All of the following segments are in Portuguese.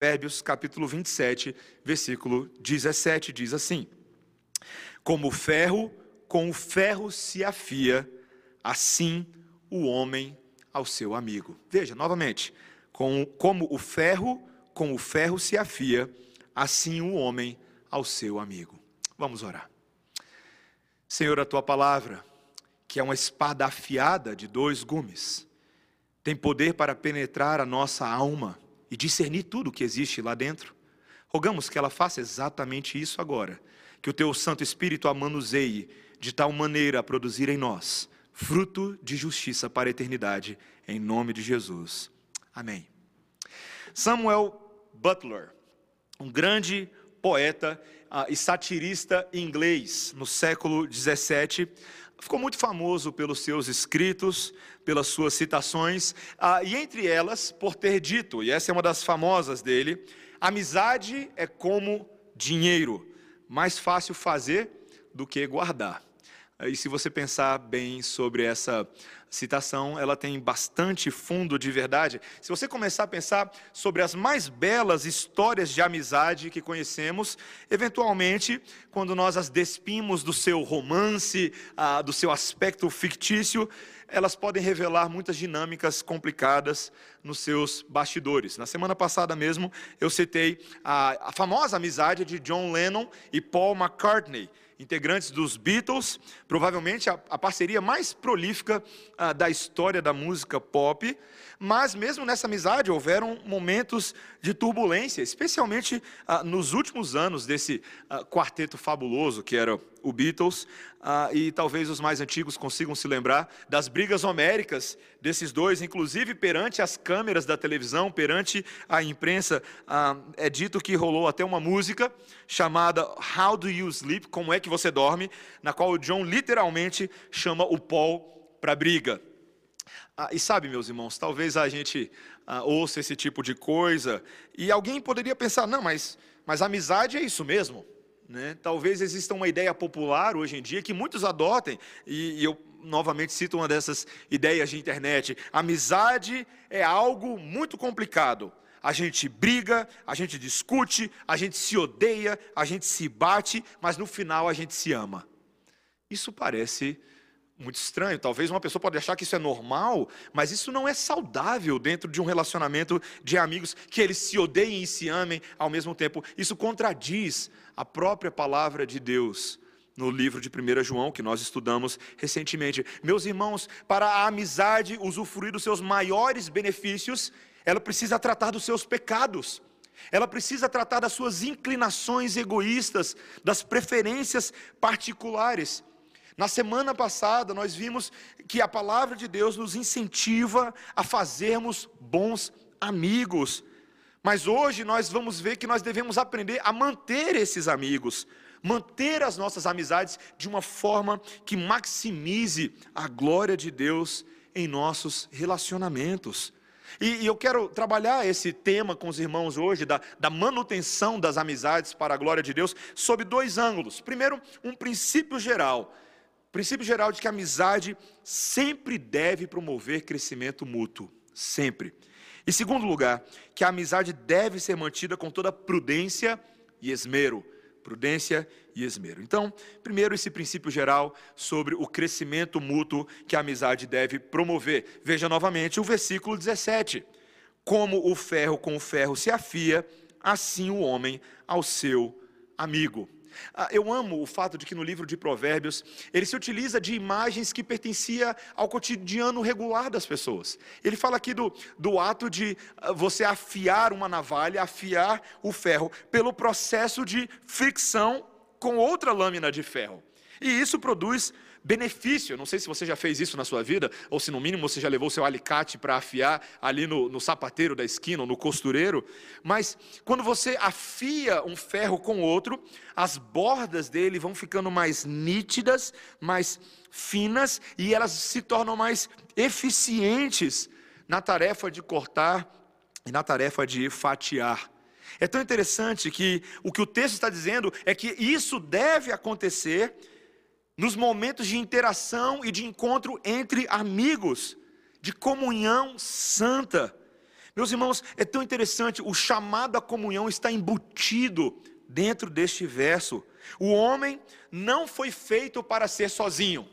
Provérbios capítulo 27, versículo 17, diz assim: Como o ferro com o ferro se afia, assim o homem ao seu amigo. Veja, novamente, com, como o ferro com o ferro se afia, assim o homem ao seu amigo. Vamos orar. Senhor, a tua palavra, que é uma espada afiada de dois gumes, tem poder para penetrar a nossa alma e discernir tudo o que existe lá dentro. Rogamos que ela faça exatamente isso agora, que o teu Santo Espírito a manuseie de tal maneira a produzir em nós fruto de justiça para a eternidade, em nome de Jesus. Amém. Samuel Butler, um grande poeta uh, e satirista inglês no século 17, ficou muito famoso pelos seus escritos, pelas suas citações, uh, e entre elas por ter dito, e essa é uma das famosas dele: amizade é como dinheiro, mais fácil fazer do que guardar. E se você pensar bem sobre essa citação, ela tem bastante fundo de verdade. Se você começar a pensar sobre as mais belas histórias de amizade que conhecemos, eventualmente, quando nós as despimos do seu romance, ah, do seu aspecto fictício, elas podem revelar muitas dinâmicas complicadas nos seus bastidores. Na semana passada mesmo, eu citei a, a famosa amizade de John Lennon e Paul McCartney integrantes dos Beatles, provavelmente a, a parceria mais prolífica ah, da história da música pop, mas mesmo nessa amizade houveram momentos de turbulência, especialmente ah, nos últimos anos desse ah, quarteto fabuloso que era o Beatles, ah, e talvez os mais antigos consigam se lembrar das brigas homéricas desses dois, inclusive perante as câmeras da televisão, perante a imprensa. Ah, é dito que rolou até uma música chamada How Do You Sleep? Como é que você dorme? Na qual o John literalmente chama o Paul para briga. Ah, e sabe, meus irmãos, talvez a gente ah, ouça esse tipo de coisa e alguém poderia pensar: não, mas, mas amizade é isso mesmo. Né? Talvez exista uma ideia popular hoje em dia que muitos adotem, e, e eu novamente cito uma dessas ideias de internet: amizade é algo muito complicado. A gente briga, a gente discute, a gente se odeia, a gente se bate, mas no final a gente se ama. Isso parece muito estranho. Talvez uma pessoa pode achar que isso é normal, mas isso não é saudável dentro de um relacionamento de amigos que eles se odeiem e se amem ao mesmo tempo. Isso contradiz a própria palavra de Deus no livro de 1 João, que nós estudamos recentemente. Meus irmãos, para a amizade usufruir dos seus maiores benefícios, ela precisa tratar dos seus pecados. Ela precisa tratar das suas inclinações egoístas, das preferências particulares. Na semana passada, nós vimos que a palavra de Deus nos incentiva a fazermos bons amigos. Mas hoje nós vamos ver que nós devemos aprender a manter esses amigos, manter as nossas amizades de uma forma que maximize a glória de Deus em nossos relacionamentos. E, e, eu quero trabalhar esse tema com os irmãos hoje, da, da manutenção das amizades para a glória de Deus, sob dois ângulos. Primeiro, um princípio geral princípio geral de que a amizade sempre deve promover crescimento mútuo, sempre. Em segundo lugar, que a amizade deve ser mantida com toda prudência e esmero. Prudência e esmero. Então, primeiro, esse princípio geral sobre o crescimento mútuo que a amizade deve promover. Veja novamente o versículo 17. Como o ferro com o ferro se afia, assim o homem ao seu amigo. Ah, eu amo o fato de que no livro de Provérbios ele se utiliza de imagens que pertenciam ao cotidiano regular das pessoas. Ele fala aqui do, do ato de ah, você afiar uma navalha, afiar o ferro, pelo processo de fricção com outra lâmina de ferro. E isso produz benefício. Não sei se você já fez isso na sua vida, ou se no mínimo você já levou seu alicate para afiar ali no, no sapateiro da esquina ou no costureiro. Mas quando você afia um ferro com outro, as bordas dele vão ficando mais nítidas, mais finas e elas se tornam mais eficientes na tarefa de cortar e na tarefa de fatiar. É tão interessante que o que o texto está dizendo é que isso deve acontecer nos momentos de interação e de encontro entre amigos, de comunhão santa. Meus irmãos, é tão interessante, o chamado à comunhão está embutido dentro deste verso. O homem não foi feito para ser sozinho.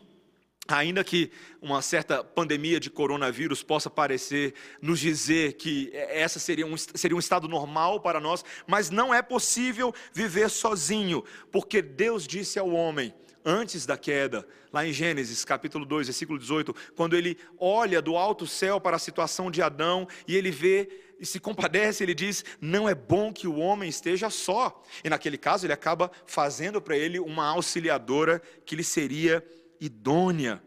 Ainda que uma certa pandemia de coronavírus possa parecer nos dizer que essa seria um, seria um estado normal para nós, mas não é possível viver sozinho, porque Deus disse ao homem, antes da queda, lá em Gênesis capítulo 2, versículo 18, quando ele olha do alto céu para a situação de Adão e ele vê e se compadece, ele diz: Não é bom que o homem esteja só. E naquele caso, ele acaba fazendo para ele uma auxiliadora que lhe seria idônea.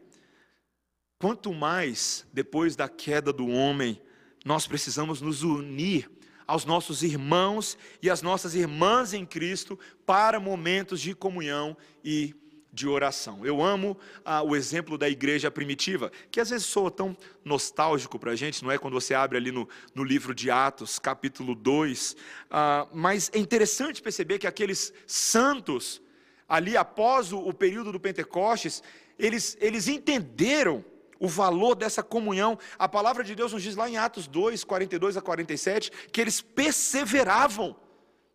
Quanto mais depois da queda do homem, nós precisamos nos unir aos nossos irmãos e às nossas irmãs em Cristo para momentos de comunhão e de oração. Eu amo ah, o exemplo da igreja primitiva, que às vezes soa tão nostálgico para a gente, não é? Quando você abre ali no, no livro de Atos, capítulo 2. Ah, mas é interessante perceber que aqueles santos, ali após o, o período do Pentecostes, eles, eles entenderam o valor dessa comunhão. A palavra de Deus nos diz lá em Atos 2, 42 a 47, que eles perseveravam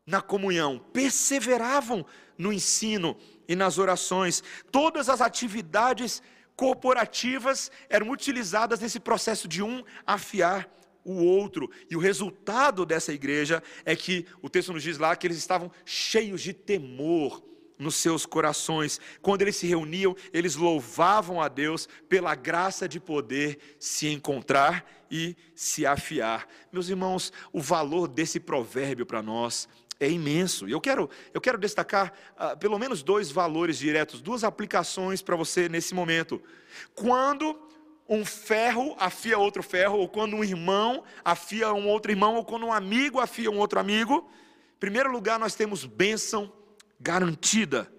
na comunhão, perseveravam no ensino e nas orações. Todas as atividades corporativas eram utilizadas nesse processo de um afiar o outro. E o resultado dessa igreja é que o texto nos diz lá que eles estavam cheios de temor nos seus corações. Quando eles se reuniam, eles louvavam a Deus pela graça de poder se encontrar e se afiar. Meus irmãos, o valor desse provérbio para nós é imenso. E eu quero, eu quero destacar uh, pelo menos dois valores diretos, duas aplicações para você nesse momento. Quando um ferro afia outro ferro, ou quando um irmão afia um outro irmão, ou quando um amigo afia um outro amigo, em primeiro lugar nós temos bênção garantida.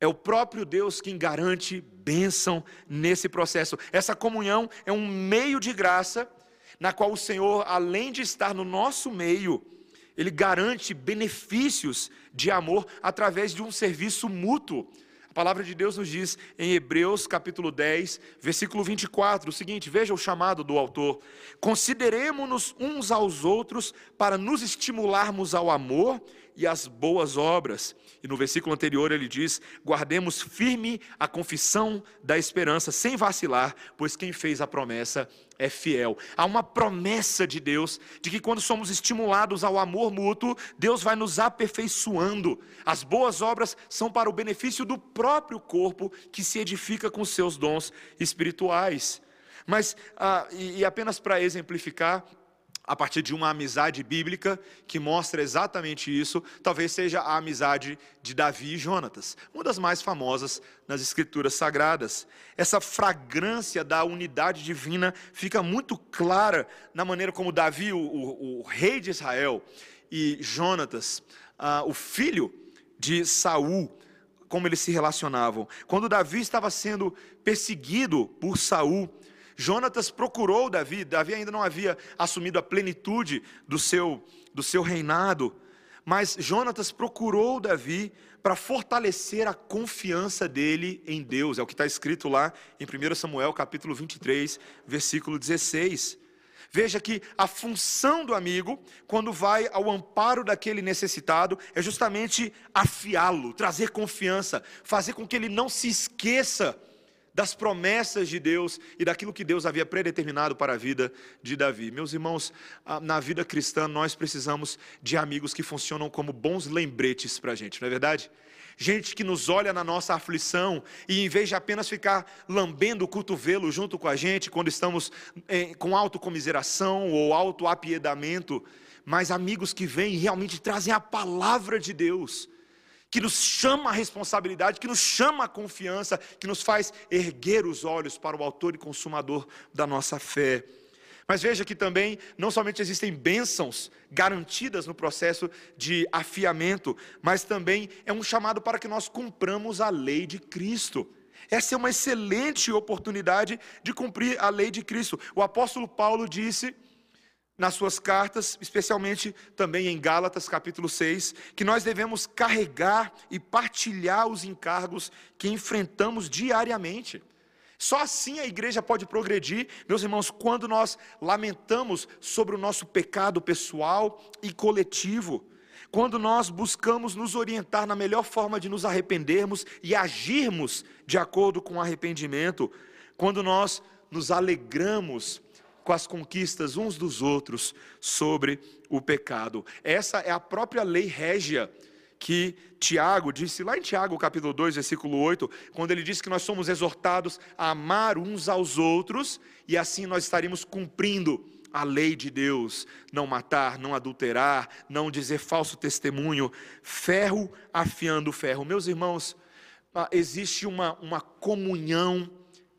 É o próprio Deus quem garante bênção nesse processo. Essa comunhão é um meio de graça, na qual o Senhor, além de estar no nosso meio, ele garante benefícios de amor através de um serviço mútuo. A palavra de Deus nos diz em Hebreus capítulo 10, versículo 24, o seguinte: veja o chamado do autor. Consideremos-nos uns aos outros para nos estimularmos ao amor e às boas obras. E no versículo anterior ele diz: guardemos firme a confissão da esperança, sem vacilar, pois quem fez a promessa é fiel. Há uma promessa de Deus de que quando somos estimulados ao amor mútuo, Deus vai nos aperfeiçoando. As boas obras são para o benefício do próprio corpo que se edifica com seus dons espirituais. Mas, ah, e, e apenas para exemplificar, a partir de uma amizade bíblica que mostra exatamente isso, talvez seja a amizade de Davi e Jonatas, uma das mais famosas nas escrituras sagradas. Essa fragrância da unidade divina fica muito clara na maneira como Davi, o, o, o rei de Israel, e Jonatas, ah, o filho de Saul, como eles se relacionavam. Quando Davi estava sendo perseguido por Saul, Jonatas procurou Davi, Davi ainda não havia assumido a plenitude do seu, do seu reinado, mas Jonatas procurou Davi para fortalecer a confiança dele em Deus, é o que está escrito lá em 1 Samuel capítulo 23, versículo 16. Veja que a função do amigo, quando vai ao amparo daquele necessitado, é justamente afiá-lo, trazer confiança, fazer com que ele não se esqueça das promessas de Deus e daquilo que Deus havia predeterminado para a vida de Davi. Meus irmãos, ah, na vida cristã nós precisamos de amigos que funcionam como bons lembretes para a gente, não é verdade? Gente que nos olha na nossa aflição e em vez de apenas ficar lambendo o cotovelo junto com a gente quando estamos eh, com autocomiseração ou autoapiedamento, mas amigos que vêm e realmente trazem a palavra de Deus que nos chama a responsabilidade, que nos chama a confiança, que nos faz erguer os olhos para o autor e consumador da nossa fé. Mas veja que também não somente existem bênçãos garantidas no processo de afiamento, mas também é um chamado para que nós cumpramos a lei de Cristo. Essa é uma excelente oportunidade de cumprir a lei de Cristo. O apóstolo Paulo disse nas suas cartas, especialmente também em Gálatas capítulo 6, que nós devemos carregar e partilhar os encargos que enfrentamos diariamente. Só assim a igreja pode progredir, meus irmãos, quando nós lamentamos sobre o nosso pecado pessoal e coletivo, quando nós buscamos nos orientar na melhor forma de nos arrependermos e agirmos de acordo com o arrependimento, quando nós nos alegramos com as conquistas uns dos outros sobre o pecado. Essa é a própria lei régia que Tiago disse lá em Tiago, capítulo 2, versículo 8, quando ele disse que nós somos exortados a amar uns aos outros e assim nós estaríamos cumprindo a lei de Deus: não matar, não adulterar, não dizer falso testemunho, ferro afiando ferro. Meus irmãos, ah, existe uma, uma comunhão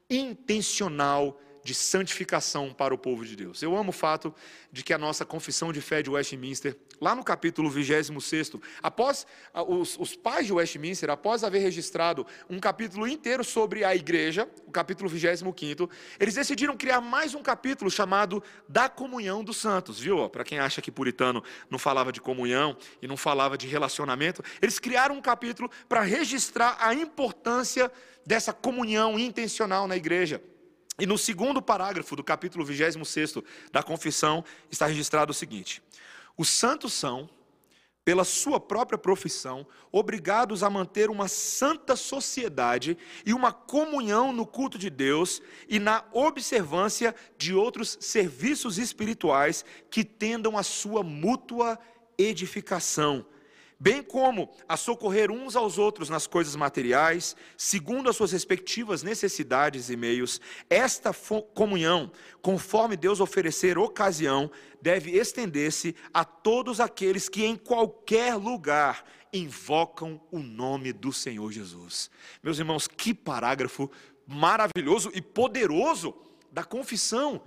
intencional de santificação para o povo de Deus. Eu amo o fato de que a nossa confissão de fé de Westminster, lá no capítulo 26, após os, os pais de Westminster, após haver registrado um capítulo inteiro sobre a igreja, o capítulo 25, eles decidiram criar mais um capítulo chamado da comunhão dos santos, viu? Para quem acha que puritano não falava de comunhão e não falava de relacionamento, eles criaram um capítulo para registrar a importância dessa comunhão intencional na igreja. E no segundo parágrafo do capítulo 26 da confissão está registrado o seguinte: Os santos são, pela sua própria profissão, obrigados a manter uma santa sociedade e uma comunhão no culto de Deus e na observância de outros serviços espirituais que tendam à sua mútua edificação bem como a socorrer uns aos outros nas coisas materiais, segundo as suas respectivas necessidades e meios. Esta comunhão, conforme Deus oferecer ocasião, deve estender-se a todos aqueles que em qualquer lugar invocam o nome do Senhor Jesus. Meus irmãos, que parágrafo maravilhoso e poderoso da confissão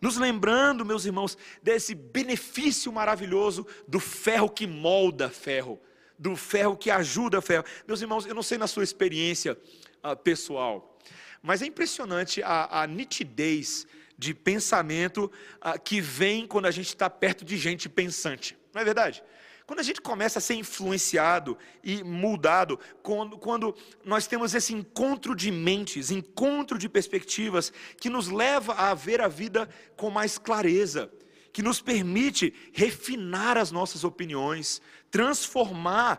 nos lembrando, meus irmãos, desse benefício maravilhoso do ferro que molda ferro, do ferro que ajuda ferro. Meus irmãos, eu não sei na sua experiência uh, pessoal, mas é impressionante a, a nitidez de pensamento uh, que vem quando a gente está perto de gente pensante, não é verdade? Quando a gente começa a ser influenciado e mudado, quando, quando nós temos esse encontro de mentes, encontro de perspectivas, que nos leva a ver a vida com mais clareza, que nos permite refinar as nossas opiniões, transformar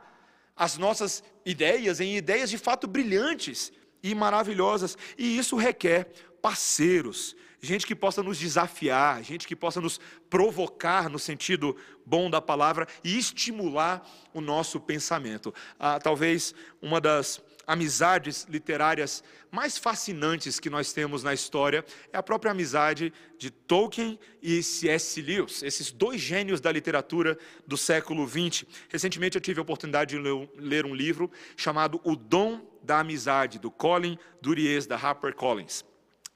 as nossas ideias em ideias de fato brilhantes e maravilhosas, e isso requer parceiros, gente que possa nos desafiar, gente que possa nos provocar no sentido bom da palavra e estimular o nosso pensamento. Ah, talvez uma das amizades literárias mais fascinantes que nós temos na história é a própria amizade de Tolkien e C.S. Lewis, esses dois gênios da literatura do século XX. Recentemente eu tive a oportunidade de ler um livro chamado O Dom da Amizade, do Colin Duries, da HarperCollins.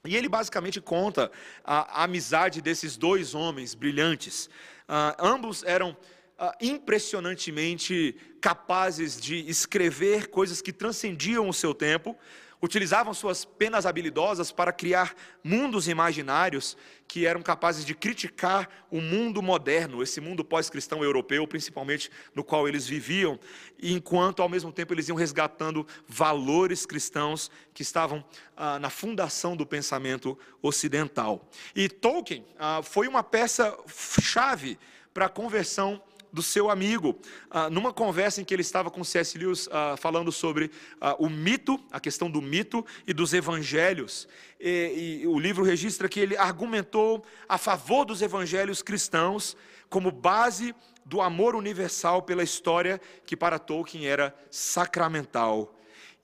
E ele basicamente conta a, a amizade desses dois homens brilhantes. Uh, ambos eram uh, impressionantemente capazes de escrever coisas que transcendiam o seu tempo, utilizavam suas penas habilidosas para criar mundos imaginários que eram capazes de criticar o mundo moderno, esse mundo pós-cristão europeu, principalmente no qual eles viviam, enquanto ao mesmo tempo eles iam resgatando valores cristãos que estavam ah, na fundação do pensamento ocidental. E Tolkien ah, foi uma peça chave para a conversão do seu amigo, ah, numa conversa em que ele estava com C.S. Lewis ah, falando sobre ah, o mito, a questão do mito e dos evangelhos. E, e o livro registra que ele argumentou a favor dos evangelhos cristãos como base do amor universal pela história que para Tolkien era sacramental.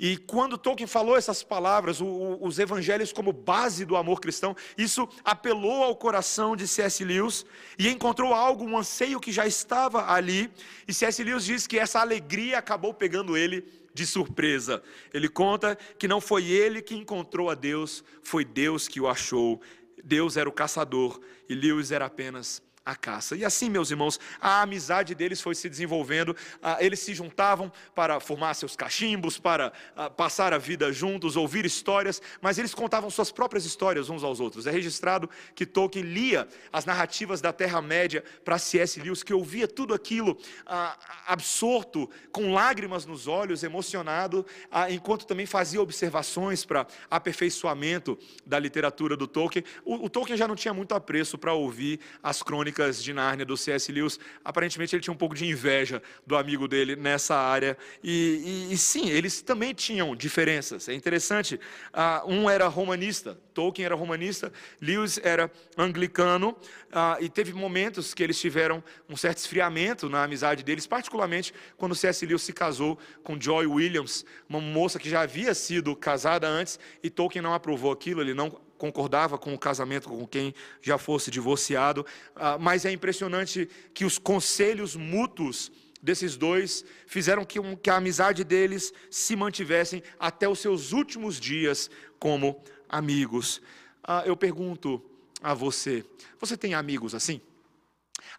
E quando Tolkien falou essas palavras, o, o, os evangelhos como base do amor cristão, isso apelou ao coração de C.S. Lewis e encontrou algo, um anseio que já estava ali. E C.S. Lewis diz que essa alegria acabou pegando ele de surpresa. Ele conta que não foi ele que encontrou a Deus, foi Deus que o achou. Deus era o caçador e Lewis era apenas a caça. E assim, meus irmãos, a amizade deles foi se desenvolvendo, ah, eles se juntavam para formar seus cachimbos, para ah, passar a vida juntos, ouvir histórias, mas eles contavam suas próprias histórias uns aos outros. É registrado que Tolkien lia as narrativas da Terra-média para C.S. Lewis, que ouvia tudo aquilo ah, absorto, com lágrimas nos olhos, emocionado, enquanto também fazia observações para aperfeiçoamento da literatura do Tolkien. O, o Tolkien já não tinha muito apreço para ouvir as crônicas Crônicas de Nárnia do C.S. Lewis, aparentemente ele tinha um pouco de inveja do amigo dele nessa área. E, e, e sim, eles também tinham diferenças. É interessante. Ah, um era romanista, Tolkien era romanista, Lewis era anglicano, ah, e teve momentos que eles tiveram um certo esfriamento na amizade deles, particularmente quando C.S. Lewis se casou com Joy Williams, uma moça que já havia sido casada antes, e Tolkien não aprovou aquilo, ele não concordava com o casamento com quem já fosse divorciado, ah, mas é impressionante que os conselhos mútuos desses dois fizeram que, que a amizade deles se mantivessem até os seus últimos dias como amigos. Ah, eu pergunto a você: você tem amigos assim?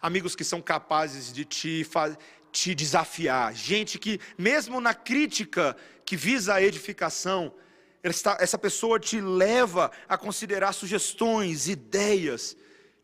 Amigos que são capazes de te, te desafiar, gente que, mesmo na crítica que visa a edificação, essa pessoa te leva a considerar sugestões, ideias,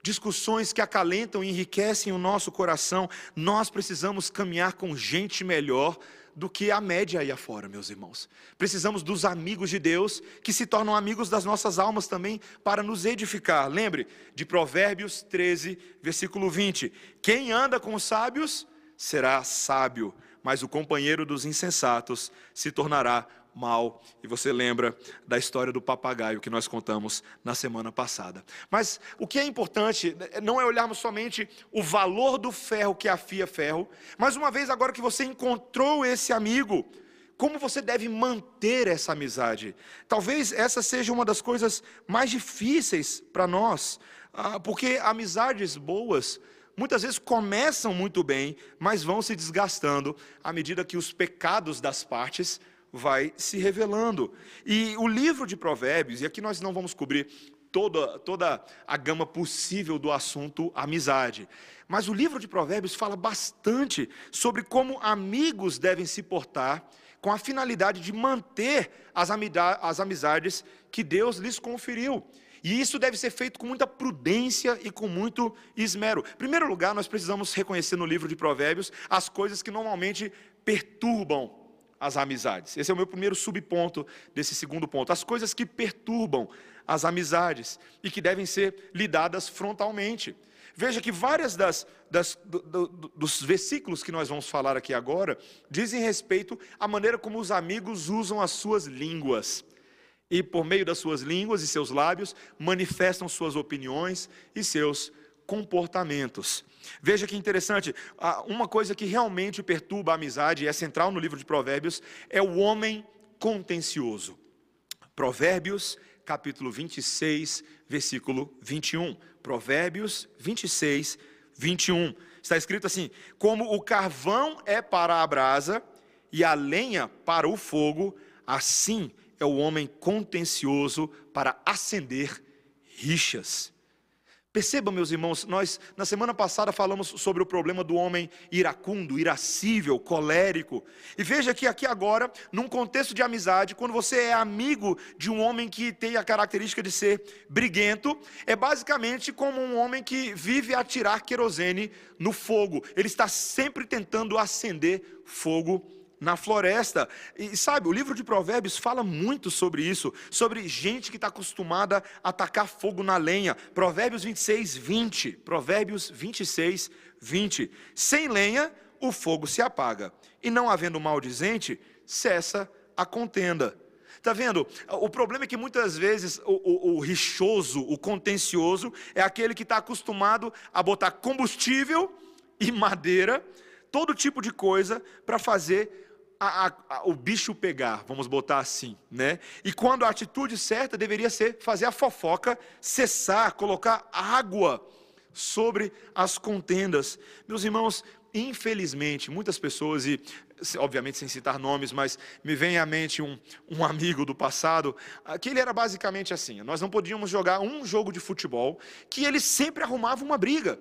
discussões que acalentam e enriquecem o nosso coração. Nós precisamos caminhar com gente melhor do que a média aí afora, meus irmãos. Precisamos dos amigos de Deus, que se tornam amigos das nossas almas também, para nos edificar. Lembre de Provérbios 13, versículo 20: Quem anda com os sábios será sábio, mas o companheiro dos insensatos se tornará mal. E você lembra da história do papagaio que nós contamos na semana passada. Mas o que é importante não é olharmos somente o valor do ferro que afia ferro, mas uma vez agora que você encontrou esse amigo, como você deve manter essa amizade? Talvez essa seja uma das coisas mais difíceis para nós, ah, porque amizades boas muitas vezes começam muito bem, mas vão se desgastando à medida que os pecados das partes vai se revelando. E o livro de Provérbios, e aqui nós não vamos cobrir toda, toda a gama possível do assunto amizade, mas o livro de Provérbios fala bastante sobre como amigos devem se portar com a finalidade de manter as, as amizades que Deus lhes conferiu. E isso deve ser feito com muita prudência e com muito esmero. Em primeiro lugar, nós precisamos reconhecer no livro de Provérbios as coisas que normalmente perturbam as amizades. Esse é o meu primeiro subponto desse segundo ponto. As coisas que perturbam as amizades e que devem ser lidadas frontalmente. Veja que várias das, das do, do, dos versículos que nós vamos falar aqui agora dizem respeito à maneira como os amigos usam as suas línguas. E por meio das suas línguas e seus lábios manifestam suas opiniões e seus comportamentos. Veja que interessante, uma coisa que realmente perturba a amizade e é central no livro de Provérbios é o homem contencioso. Provérbios, capítulo 26, versículo 21. Provérbios 26, 21. Está escrito assim: Como o carvão é para a brasa e a lenha para o fogo, assim é o homem contencioso para acender rixas. Percebam, meus irmãos, nós na semana passada falamos sobre o problema do homem iracundo, irascível, colérico. E veja que aqui agora, num contexto de amizade, quando você é amigo de um homem que tem a característica de ser briguento, é basicamente como um homem que vive a tirar querosene no fogo. Ele está sempre tentando acender fogo na floresta. E sabe, o livro de Provérbios fala muito sobre isso, sobre gente que está acostumada a atacar fogo na lenha. Provérbios 26, 20. Provérbios 26, 20. Sem lenha, o fogo se apaga, e não havendo maldizente, cessa a contenda. Está vendo? O problema é que muitas vezes o, o, o rixoso, o contencioso, é aquele que está acostumado a botar combustível e madeira, todo tipo de coisa, para fazer a, a, o bicho pegar, vamos botar assim, né? E quando a atitude certa deveria ser fazer a fofoca cessar, colocar água sobre as contendas. Meus irmãos, infelizmente, muitas pessoas, e obviamente sem citar nomes, mas me vem à mente um, um amigo do passado, que ele era basicamente assim: nós não podíamos jogar um jogo de futebol que ele sempre arrumava uma briga.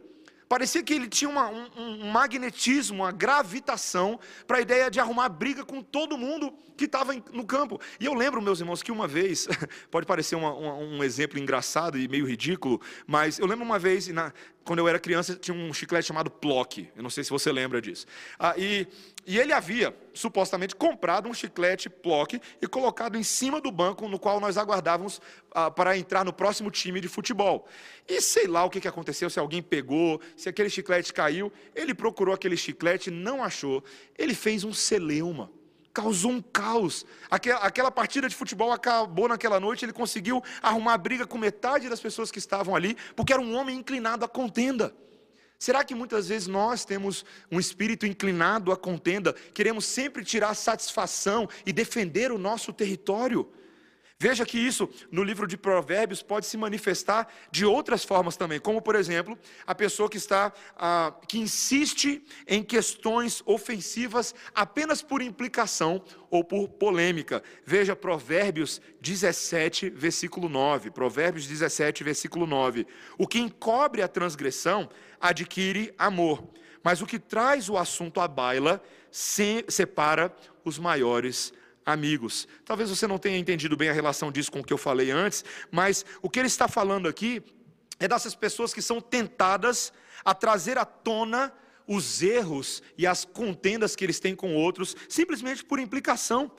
Parecia que ele tinha uma, um, um, magnetismo, uma gravitação para a ideia de arrumar briga com todo mundo que estava no campo. E eu lembro, meus irmãos, que uma vez, pode parecer uma, uma, um exemplo engraçado e meio ridículo, mas eu lembro uma vez, na, quando eu era criança, tinha um chiclete chamado Plock. Eu não sei se você lembra disso. Ah, e, e ele havia, supostamente, comprado um chiclete Plock e colocado em cima do banco no qual nós aguardávamos ah, para entrar no próximo time de futebol. E sei lá o que, que aconteceu, se alguém pegou, se aquele chiclete caiu. Ele procurou aquele chiclete, não achou. Ele fez um celeuma causou um caos. Aquela, aquela, partida de futebol acabou naquela noite, ele conseguiu arrumar briga com metade das pessoas que estavam ali, porque era um homem inclinado à contenda. Será que muitas vezes nós temos um espírito inclinado à contenda, queremos sempre tirar satisfação e defender o nosso território? Veja que isso no livro de Provérbios pode se manifestar de outras formas também, como por exemplo, a pessoa que está ah, que insiste em questões ofensivas apenas por implicação ou por polêmica. Veja Provérbios 17, versículo 9. Provérbios 17, versículo 9. O que encobre a transgressão adquire amor, mas o que traz o assunto à baila se separa os maiores amigos. Talvez você não tenha entendido bem a relação disso com o que eu falei antes, mas o que ele está falando aqui é dessas pessoas que são tentadas a trazer à tona os erros e as contendas que eles têm com outros, simplesmente por implicação.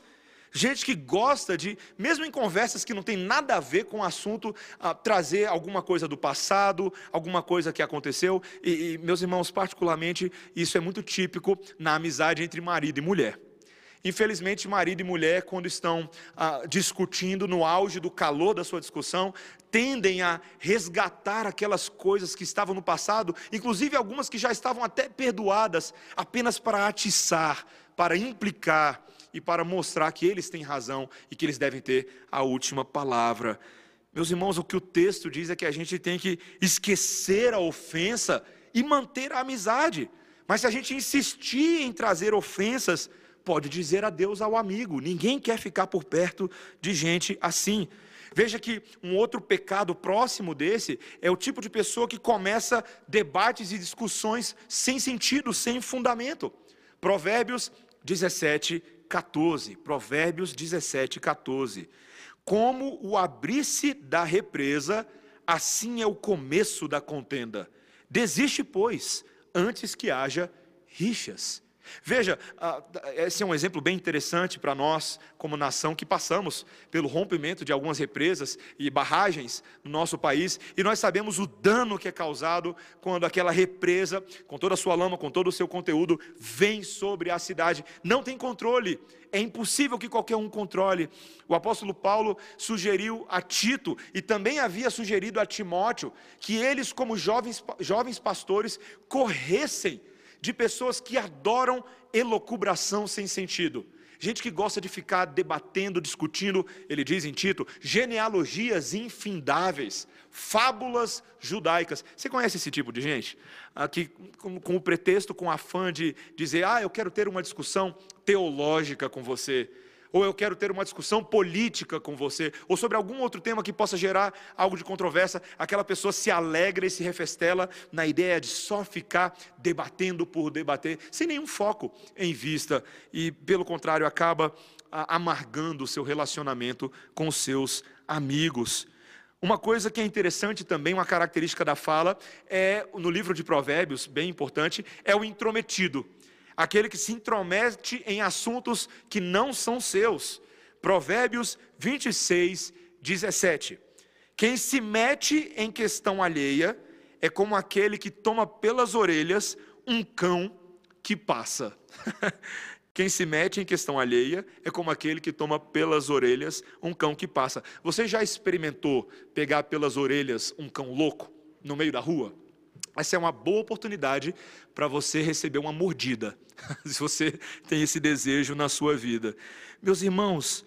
Gente que gosta de, mesmo em conversas que não tem nada a ver com o assunto, trazer alguma coisa do passado, alguma coisa que aconteceu. E, e, meus irmãos, particularmente, isso é muito típico na amizade entre marido e mulher. Infelizmente, marido e mulher, quando estão ah, discutindo no auge do calor da sua discussão, tendem a resgatar aquelas coisas que estavam no passado, inclusive algumas que já estavam até perdoadas, apenas para atiçar, para implicar e para mostrar que eles têm razão e que eles devem ter a última palavra. Meus irmãos, o que o texto diz é que a gente tem que esquecer a ofensa e manter a amizade. Mas se a gente insistir em trazer ofensas, pode dizer adeus ao amigo. Ninguém quer ficar por perto de gente assim. Veja que um outro pecado próximo desse é o tipo de pessoa que começa debates e discussões sem sentido, sem fundamento. Provérbios 17, 14. Provérbios 17, 14. Como o abrir-se da represa, assim é o começo da contenda. Desiste, pois, antes que haja rixas. Veja, esse é um exemplo bem interessante para nós, como nação, que passamos pelo rompimento de algumas represas e barragens no nosso país, e nós sabemos o dano que é causado quando aquela represa, com toda a sua lama, com todo o seu conteúdo, vem sobre a cidade. Não tem controle, é impossível que qualquer um controle. O apóstolo Paulo sugeriu a Tito, e também havia sugerido a Timóteo, que eles, como jovens, jovens pastores, corressem de pessoas que adoram elocubração sem sentido. Gente que gosta de ficar debatendo, discutindo, ele diz em Tito, genealogias infindáveis, fábulas judaicas. Você conhece esse tipo de gente? Aqui, com, com o pretexto, com o afã de dizer, ah, eu quero ter uma discussão teológica com você ou eu quero ter uma discussão política com você, ou sobre algum outro tema que possa gerar algo de controvérsia, aquela pessoa se alegra e se refestela na ideia de só ficar debatendo por debater, sem nenhum foco em vista, e pelo contrário, acaba amargando o seu relacionamento com os seus amigos. Uma coisa que é interessante também, uma característica da fala, é no livro de Provérbios, bem importante, é o intrometido aquele que se intromete em assuntos que não são seus. Provérbios 26, 17. Quem se mete em questão alheia é como aquele que toma pelas orelhas um cão que passa. Quem se mete em questão alheia é como aquele que toma pelas orelhas um cão que passa. Você já experimentou pegar pelas orelhas um cão louco no meio da rua? Essa é uma boa oportunidade para você receber uma mordida, se você tem esse desejo na sua vida. Meus irmãos,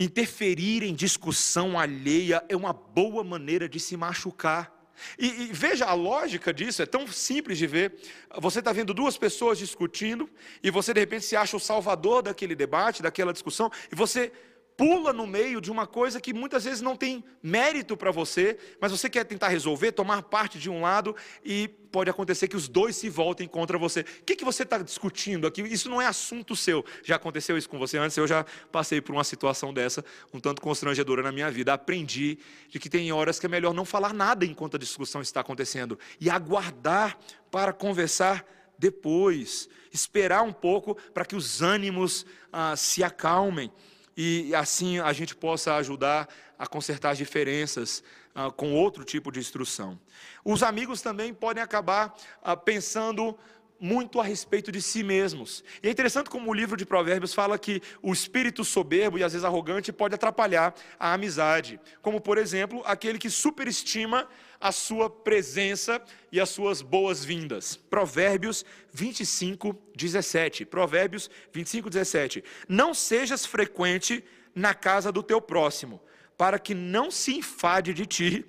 interferir em discussão alheia é uma boa maneira de se machucar. E, e veja a lógica disso, é tão simples de ver. Você está vendo duas pessoas discutindo, e você de repente se acha o salvador daquele debate, daquela discussão, e você pula no meio de uma coisa que muitas vezes não tem mérito para você, mas você quer tentar resolver, tomar parte de um lado e pode acontecer que os dois se voltem contra você. O que, que você está discutindo aqui? Isso não é assunto seu. Já aconteceu isso com você antes? Eu já passei por uma situação dessa, um tanto constrangedora na minha vida. Aprendi de que tem horas que é melhor não falar nada enquanto a discussão está acontecendo e aguardar para conversar depois, esperar um pouco para que os ânimos ah, se acalmem e assim a gente possa ajudar a consertar as diferenças ah, com outro tipo de instrução. Os amigos também podem acabar ah, pensando muito a respeito de si mesmos. E é interessante como o livro de Provérbios fala que o espírito soberbo e às vezes arrogante pode atrapalhar a amizade. Como, por exemplo, aquele que superestima a sua presença e as suas boas-vindas. Provérbios 25, 17. Provérbios 25, 17. Não sejas frequente na casa do teu próximo, para que não se enfade de ti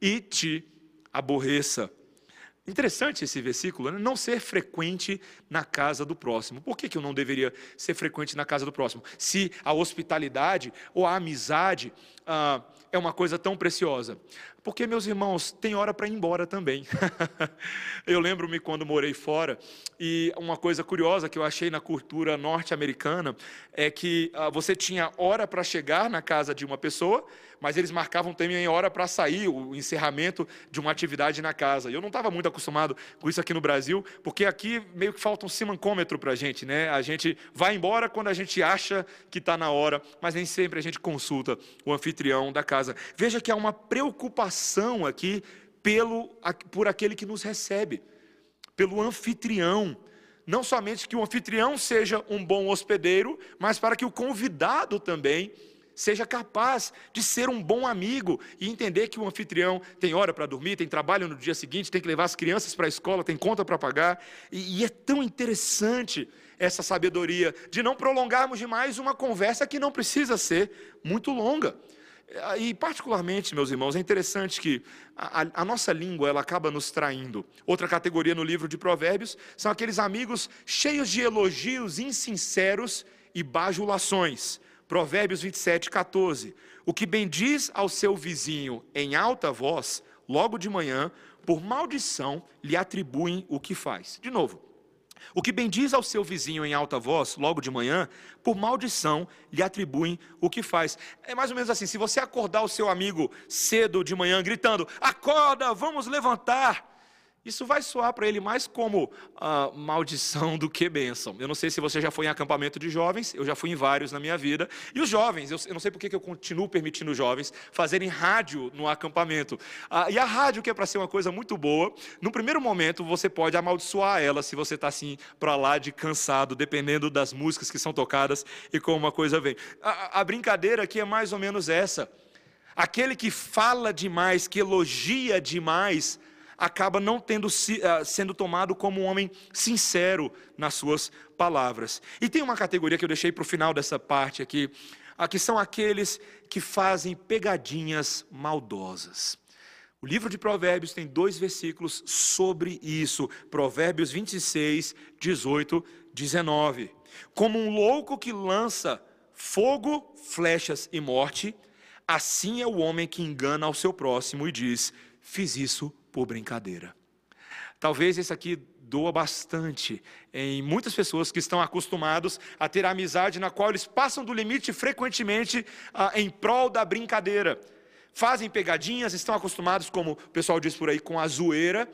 e te aborreça. Interessante esse versículo, né? não ser frequente na casa do próximo. Por que, que eu não deveria ser frequente na casa do próximo? Se a hospitalidade ou a amizade ah, é uma coisa tão preciosa. Porque, meus irmãos, tem hora para ir embora também. eu lembro-me quando morei fora, e uma coisa curiosa que eu achei na cultura norte-americana é que ah, você tinha hora para chegar na casa de uma pessoa, mas eles marcavam também hora para sair, o encerramento de uma atividade na casa. Eu não estava muito acostumado com isso aqui no Brasil, porque aqui meio que falta um simancômetro para a gente, né? A gente vai embora quando a gente acha que está na hora, mas nem sempre a gente consulta o anfitrião da casa. Veja que há uma preocupação aqui pelo, por aquele que nos recebe, pelo anfitrião não somente que o anfitrião seja um bom hospedeiro, mas para que o convidado também seja capaz de ser um bom amigo e entender que o anfitrião tem hora para dormir, tem trabalho no dia seguinte, tem que levar as crianças para a escola, tem conta para pagar. E, e é tão interessante essa sabedoria de não prolongarmos demais uma conversa que não precisa ser muito longa. E particularmente, meus irmãos, é interessante que a, a, nossa língua ela acaba nos traindo. Outra categoria no livro de Provérbios são aqueles amigos cheios de elogios insinceros e bajulações. Provérbios 27, 14. O que bendiz ao seu vizinho em alta voz, logo de manhã, por maldição lhe atribuem o que faz. De novo. O que bendiz ao seu vizinho em alta voz, logo de manhã, por maldição lhe atribuem o que faz. É mais ou menos assim: se você acordar o seu amigo cedo de manhã, gritando, acorda, vamos levantar isso vai soar para ele mais como uh, maldição do que bênção. Eu não sei se você já foi em acampamento de jovens, eu já fui em vários na minha vida. E os jovens, eu, eu não sei por que eu continuo permitindo jovens fazerem rádio no acampamento. Uh, e a rádio, que é para ser uma coisa muito boa, no primeiro momento você pode amaldiçoar ela se você está assim para lá de cansado, dependendo das músicas que são tocadas e como uma coisa vem. A, a brincadeira aqui é mais ou menos essa. Aquele que fala demais, que elogia demais, acaba não tendo, uh, sendo tomado como um homem sincero nas suas palavras. E tem uma categoria que eu deixei para o final dessa parte aqui, uh, que são aqueles que fazem pegadinhas maldosas. O livro de Provérbios tem dois versículos sobre isso. Provérbios 26, 18, 19. Como um louco que lança fogo, flechas e morte, assim é o homem que engana ao seu próximo e diz: Fiz isso por brincadeira. Talvez esse aqui doa bastante em muitas pessoas que estão acostumados a ter amizade na qual eles passam do limite frequentemente ah, em prol da brincadeira. Fazem pegadinhas, estão acostumados, como o pessoal diz por aí, com a zoeira,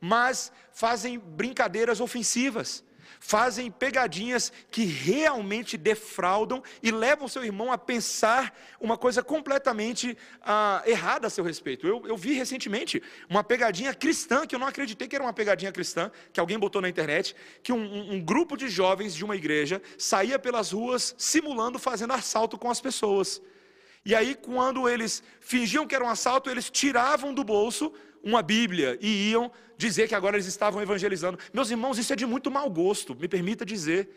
mas fazem brincadeiras ofensivas fazem pegadinhas que realmente defraudam e levam seu irmão a pensar uma coisa completamente ah, errada a seu respeito. Eu, eu, vi recentemente uma pegadinha cristã, que eu não acreditei que era uma pegadinha cristã, que alguém botou na internet, que um, um, um grupo de jovens de uma igreja saía pelas ruas simulando fazendo assalto com as pessoas. E aí, quando eles fingiam que era um assalto, eles tiravam do bolso uma Bíblia e iam dizer que agora eles estavam evangelizando. Meus irmãos, isso é de muito mau gosto, me permita dizer.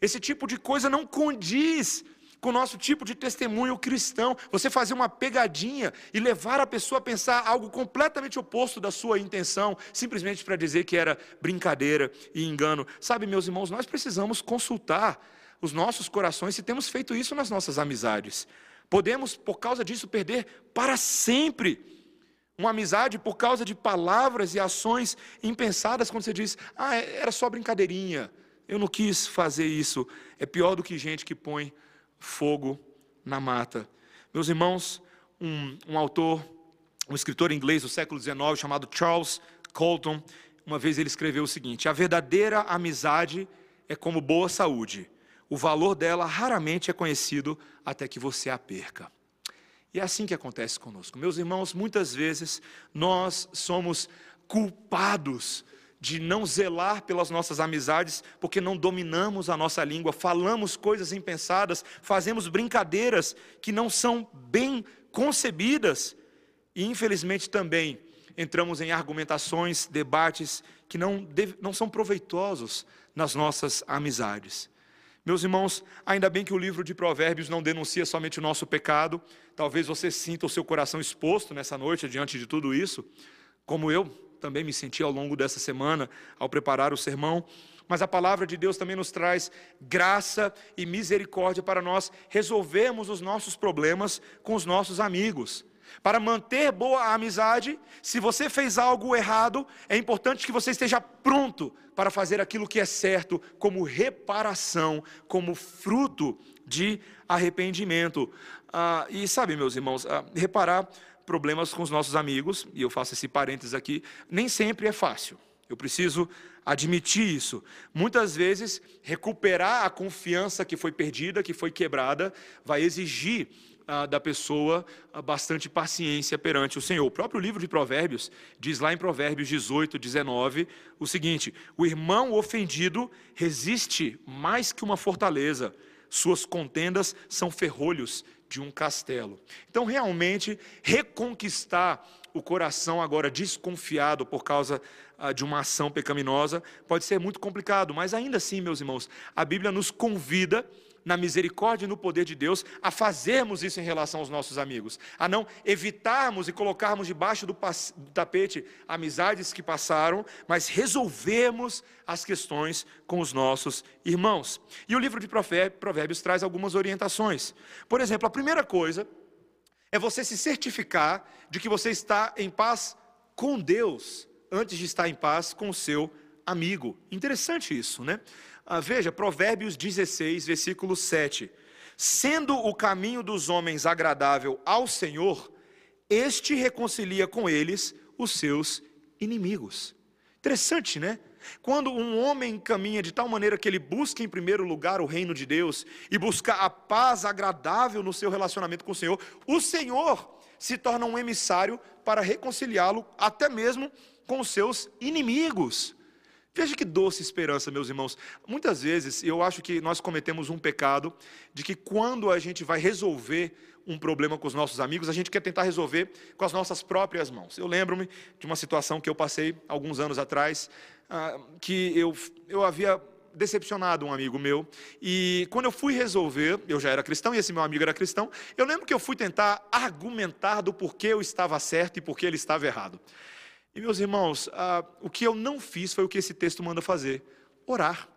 Esse tipo de coisa não condiz com o nosso tipo de testemunho cristão. Você fazer uma pegadinha e levar a pessoa a pensar algo completamente oposto da sua intenção, simplesmente para dizer que era brincadeira e engano. Sabe, meus irmãos, nós precisamos consultar os nossos corações se temos feito isso nas nossas amizades. Podemos, por causa disso, perder para sempre uma amizade por causa de palavras e ações impensadas, quando você diz, ah, é, era só brincadeirinha, eu não quis fazer isso. É pior do que gente que põe fogo na mata. Meus irmãos, um, um autor, um escritor inglês do século XIX chamado Charles Colton, uma vez ele escreveu o seguinte: A verdadeira amizade é como boa saúde. O valor dela raramente é conhecido até que você a perca. E é assim que acontece conosco. Meus irmãos, muitas vezes nós somos culpados de não zelar pelas nossas amizades, porque não dominamos a nossa língua, falamos coisas impensadas, fazemos brincadeiras que não são bem concebidas, e infelizmente também entramos em argumentações, debates que não, não são proveitosos nas nossas amizades. Meus irmãos, ainda bem que o livro de Provérbios não denuncia somente o nosso pecado, talvez você sinta o seu coração exposto nessa noite diante de tudo isso, como eu também me senti ao longo dessa semana ao preparar o sermão. Mas a palavra de Deus também nos traz graça e misericórdia para nós resolvermos os nossos problemas com os nossos amigos. Para manter boa amizade, se você fez algo errado, é importante que você esteja pronto para fazer aquilo que é certo, como reparação, como fruto de arrependimento. Ah, e sabe, meus irmãos, ah, reparar problemas com os nossos amigos, e eu faço esse parênteses aqui, nem sempre é fácil. Eu preciso admitir isso. Muitas vezes, recuperar a confiança que foi perdida, que foi quebrada, vai exigir ah, da pessoa ah, bastante paciência perante o Senhor. O próprio livro de Provérbios diz lá em Provérbios 18, 19, o seguinte: O irmão ofendido resiste mais que uma fortaleza, suas contendas são ferrolhos de um castelo. Então, realmente, reconquistar o coração agora desconfiado por causa ah, de uma ação pecaminosa pode ser muito complicado, mas ainda assim, meus irmãos, a Bíblia nos convida na misericórdia e no poder de Deus, a fazermos isso em relação aos nossos amigos, a não evitarmos e colocarmos debaixo do, do tapete amizades que passaram, mas resolvermos as questões com os nossos irmãos. E o livro de Provérbios traz algumas orientações. Por exemplo, a primeira coisa é você se certificar de que você está em paz com Deus antes de estar em paz com o seu amigo. Interessante isso, né? Ah, veja, Provérbios 16, versículo 7. Sendo o caminho dos homens agradável ao Senhor, este reconcilia com eles os seus inimigos. Interessante, né? Quando um homem caminha de tal maneira que ele busca em primeiro lugar o reino de Deus e busca a paz agradável no seu relacionamento com o Senhor, o Senhor se torna um emissário para reconciliá-lo até mesmo com os seus inimigos. Veja que doce esperança, meus irmãos. Muitas vezes eu acho que nós cometemos um pecado de que quando a gente vai resolver um problema com os nossos amigos, a gente quer tentar resolver com as nossas próprias mãos. Eu lembro-me de uma situação que eu passei alguns anos atrás, ah, que eu, eu havia decepcionado um amigo meu, e quando eu fui resolver, eu já era cristão e esse meu amigo era cristão, eu lembro que eu fui tentar argumentar do porquê eu estava certo e porquê ele estava errado. E meus irmãos, ah, o que eu não fiz foi o que esse texto manda fazer: orar.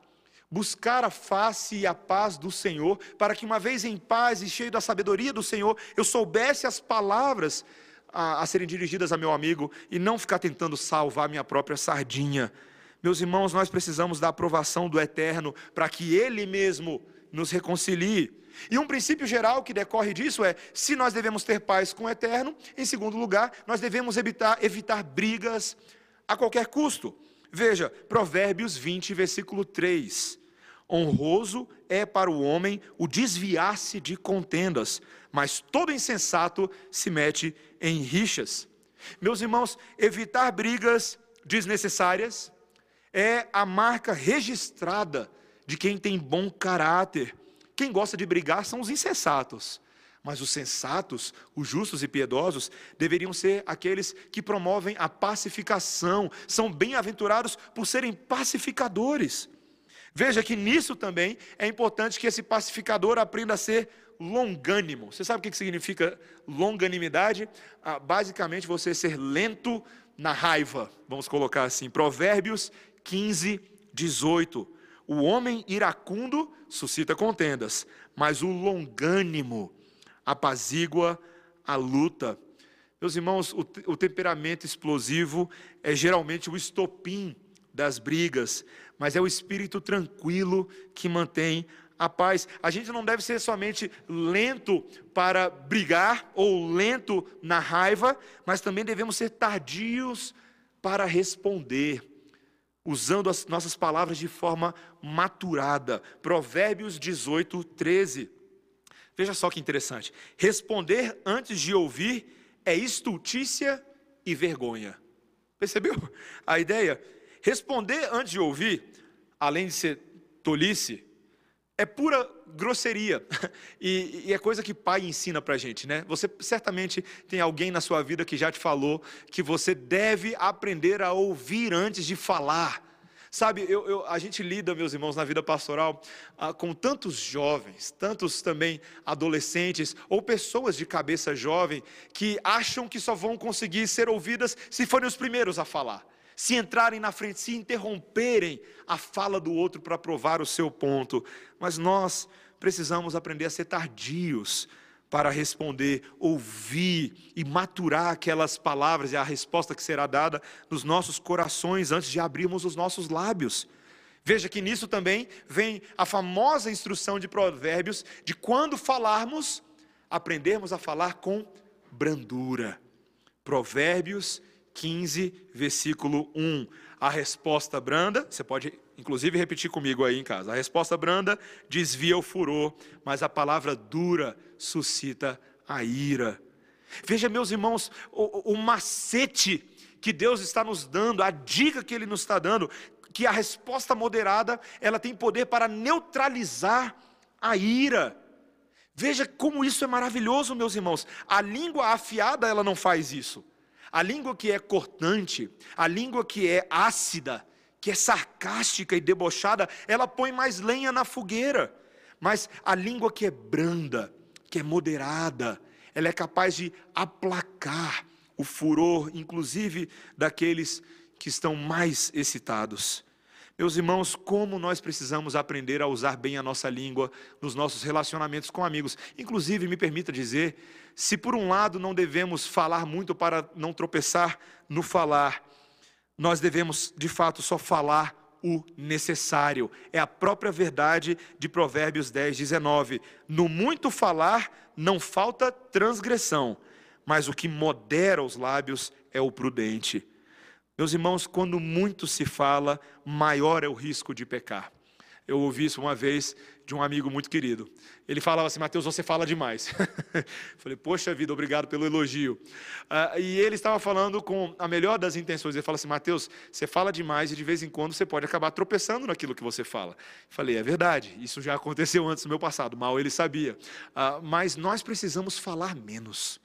Buscar a face e a paz do Senhor, para que uma vez em paz e cheio da sabedoria do Senhor, eu soubesse as palavras a, a serem dirigidas a meu amigo e não ficar tentando salvar minha própria sardinha. Meus irmãos, nós precisamos da aprovação do Eterno para que Ele mesmo nos reconcilie. E um princípio geral que decorre disso é: se nós devemos ter paz com o eterno, em segundo lugar, nós devemos evitar, evitar brigas a qualquer custo. Veja, Provérbios 20, versículo 3. Honroso é para o homem o desviar-se de contendas, mas todo insensato se mete em rixas. Meus irmãos, evitar brigas desnecessárias é a marca registrada de quem tem bom caráter. Quem gosta de brigar são os insensatos. Mas os sensatos, os justos e piedosos, deveriam ser aqueles que promovem a pacificação, são bem-aventurados por serem pacificadores. Veja que nisso também é importante que esse pacificador aprenda a ser longânimo. Você sabe o que significa longanimidade? Ah, basicamente, você ser lento na raiva, vamos colocar assim. Provérbios 15, 18. O homem iracundo suscita contendas, mas o longânimo apazigua a luta. Meus irmãos, o, o temperamento explosivo é geralmente o estopim das brigas, mas é o espírito tranquilo que mantém a paz. A gente não deve ser somente lento para brigar ou lento na raiva, mas também devemos ser tardios para responder, usando as nossas palavras de forma maturada. Provérbios 18, 13. Veja só que interessante. Responder antes de ouvir é estultícia e vergonha. Percebeu a ideia? Responder antes de ouvir, além de ser tolice, é pura grosseria. E, e é coisa que pai ensina para gente, né? Você certamente tem alguém na sua vida que já te falou que você deve aprender a ouvir antes de falar. Sabe, eu, eu, a gente lida, meus irmãos, na vida pastoral ah, com tantos jovens, tantos também adolescentes ou pessoas de cabeça jovem que acham que só vão conseguir ser ouvidas se forem os primeiros a falar, se entrarem na frente, se interromperem a fala do outro para provar o seu ponto. Mas nós precisamos aprender a ser tardios para responder, ouvir e maturar aquelas palavras e a resposta que será dada nos nossos corações antes de abrirmos os nossos lábios. Veja que nisso também vem a famosa instrução de Provérbios de quando falarmos, aprendermos a falar com brandura. Provérbios 15, versículo 1. A resposta branda, você pode inclusive repetir comigo aí em casa. A resposta branda desvia o furor, mas a palavra dura suscita a ira. Veja, meus irmãos, o, o macete que Deus está nos dando, a dica que Ele nos está dando, que a resposta moderada, ela tem poder para neutralizar a ira. Veja como isso é maravilhoso, meus irmãos. A língua afiada, ela não faz isso. A língua que é cortante, a língua que é ácida, que é sarcástica e debochada, ela põe mais lenha na fogueira. Mas a língua que é branda, que é moderada, ela é capaz de aplacar o furor, inclusive daqueles que estão mais excitados. Meus irmãos, como nós precisamos aprender a usar bem a nossa língua nos nossos relacionamentos com amigos. Inclusive, me permita dizer, se por um lado não devemos falar muito para não tropeçar no falar, nós devemos, de fato, só falar o necessário. É a própria verdade de Provérbios 10, 19. No muito falar não falta transgressão, mas o que modera os lábios é o prudente. Meus irmãos, quando muito se fala, maior é o risco de pecar. Eu ouvi isso uma vez de um amigo muito querido. Ele falava assim: Mateus, você fala demais. Falei, poxa vida, obrigado pelo elogio. Uh, e ele estava falando com a melhor das intenções. Ele falou assim: Mateus, você fala demais e de vez em quando você pode acabar tropeçando naquilo que você fala. Falei, é verdade, isso já aconteceu antes no meu passado, mal ele sabia. Uh, mas nós precisamos falar menos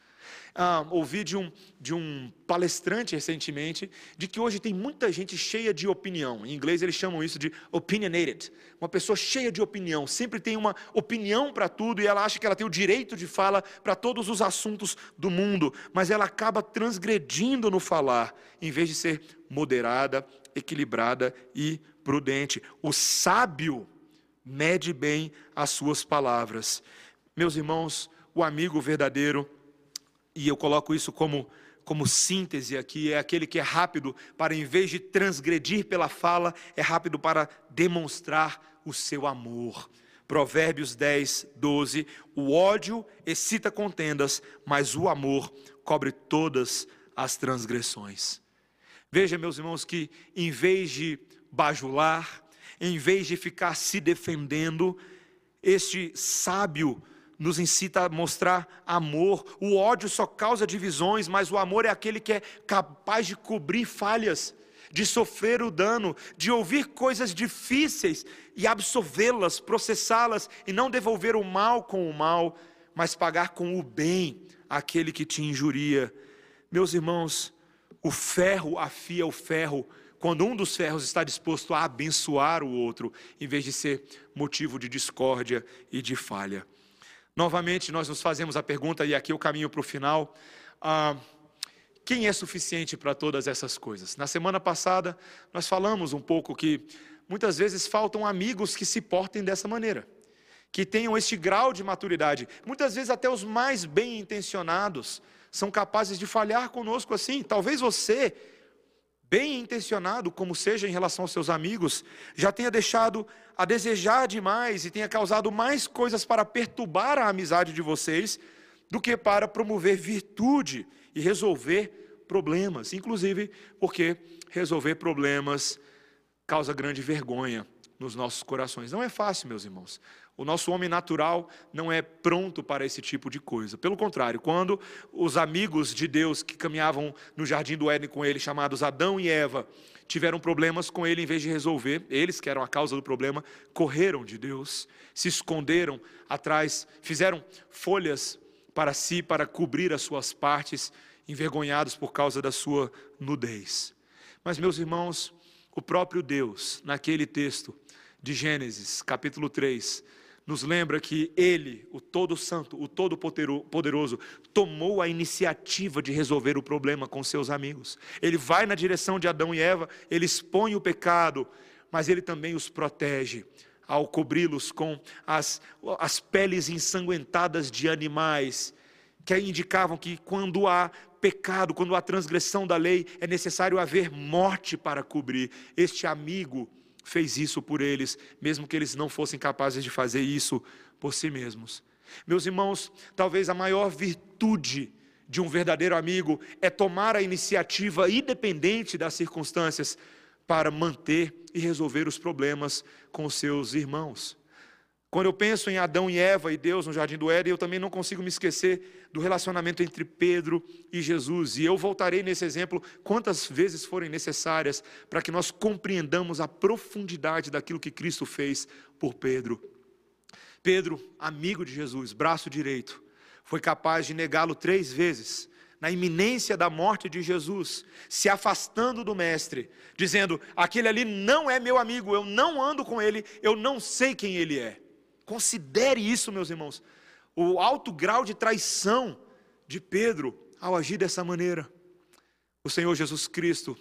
ah, ouvi de um, de um palestrante recentemente de que hoje tem muita gente cheia de opinião. Em inglês eles chamam isso de opinionated. Uma pessoa cheia de opinião, sempre tem uma opinião para tudo e ela acha que ela tem o direito de fala para todos os assuntos do mundo, mas ela acaba transgredindo no falar, em vez de ser moderada, equilibrada e prudente. O sábio mede bem as suas palavras. Meus irmãos, o amigo verdadeiro e eu coloco isso como, como síntese aqui, é aquele que é rápido para, em vez de transgredir pela fala, é rápido para demonstrar o seu amor. Provérbios 10, 12: O ódio excita contendas, mas o amor cobre todas as transgressões. Veja, meus irmãos, que em vez de bajular, em vez de ficar se defendendo, este sábio nos incita a mostrar amor. O ódio só causa divisões, mas o amor é aquele que é capaz de cobrir falhas, de sofrer o dano, de ouvir coisas difíceis e absolvê-las, processá-las e não devolver o mal com o mal, mas pagar com o bem aquele que te injuria. Meus irmãos, o ferro afia o ferro quando um dos ferros está disposto a abençoar o outro, em vez de ser motivo de discórdia e de falha. Novamente, nós nos fazemos a pergunta, e aqui eu caminho para o final: ah, quem é suficiente para todas essas coisas? Na semana passada, nós falamos um pouco que muitas vezes faltam amigos que se portem dessa maneira, que tenham este grau de maturidade. Muitas vezes, até os mais bem intencionados são capazes de falhar conosco assim. Talvez você, bem intencionado como seja em relação aos seus amigos, já tenha deixado a desejar demais e tenha causado mais coisas para perturbar a amizade de vocês do que para promover virtude e resolver problemas, inclusive porque resolver problemas causa grande vergonha nos nossos corações. Não é fácil, meus irmãos. O nosso homem natural não é pronto para esse tipo de coisa. Pelo contrário, quando os amigos de Deus que caminhavam no jardim do Éden com ele, chamados Adão e Eva, tiveram problemas com ele, em vez de resolver, eles que eram a causa do problema, correram de Deus, se esconderam atrás, fizeram folhas para si, para cobrir as suas partes, envergonhados por causa da sua nudez. Mas, meus irmãos, o próprio Deus, naquele texto de Gênesis, capítulo 3, nos lembra que Ele, o Todo Santo, o Todo Poderoso, tomou a iniciativa de resolver o problema com seus amigos. Ele vai na direção de Adão e Eva, ele expõe o pecado, mas ele também os protege ao cobri-los com as, as peles ensanguentadas de animais, que indicavam que quando há pecado, quando há transgressão da lei, é necessário haver morte para cobrir. Este amigo fez isso por eles, mesmo que eles não fossem capazes de fazer isso por si mesmos. Meus irmãos, talvez a maior virtude de um verdadeiro amigo é tomar a iniciativa independente das circunstâncias para manter e resolver os problemas com seus irmãos. Quando eu penso em Adão e Eva e Deus no jardim do Éden, eu também não consigo me esquecer do relacionamento entre Pedro e Jesus. E eu voltarei nesse exemplo quantas vezes forem necessárias para que nós compreendamos a profundidade daquilo que Cristo fez por Pedro. Pedro, amigo de Jesus, braço direito, foi capaz de negá-lo três vezes, na iminência da morte de Jesus, se afastando do Mestre, dizendo: aquele ali não é meu amigo, eu não ando com ele, eu não sei quem ele é. Considere isso, meus irmãos, o alto grau de traição de Pedro ao agir dessa maneira. O Senhor Jesus Cristo,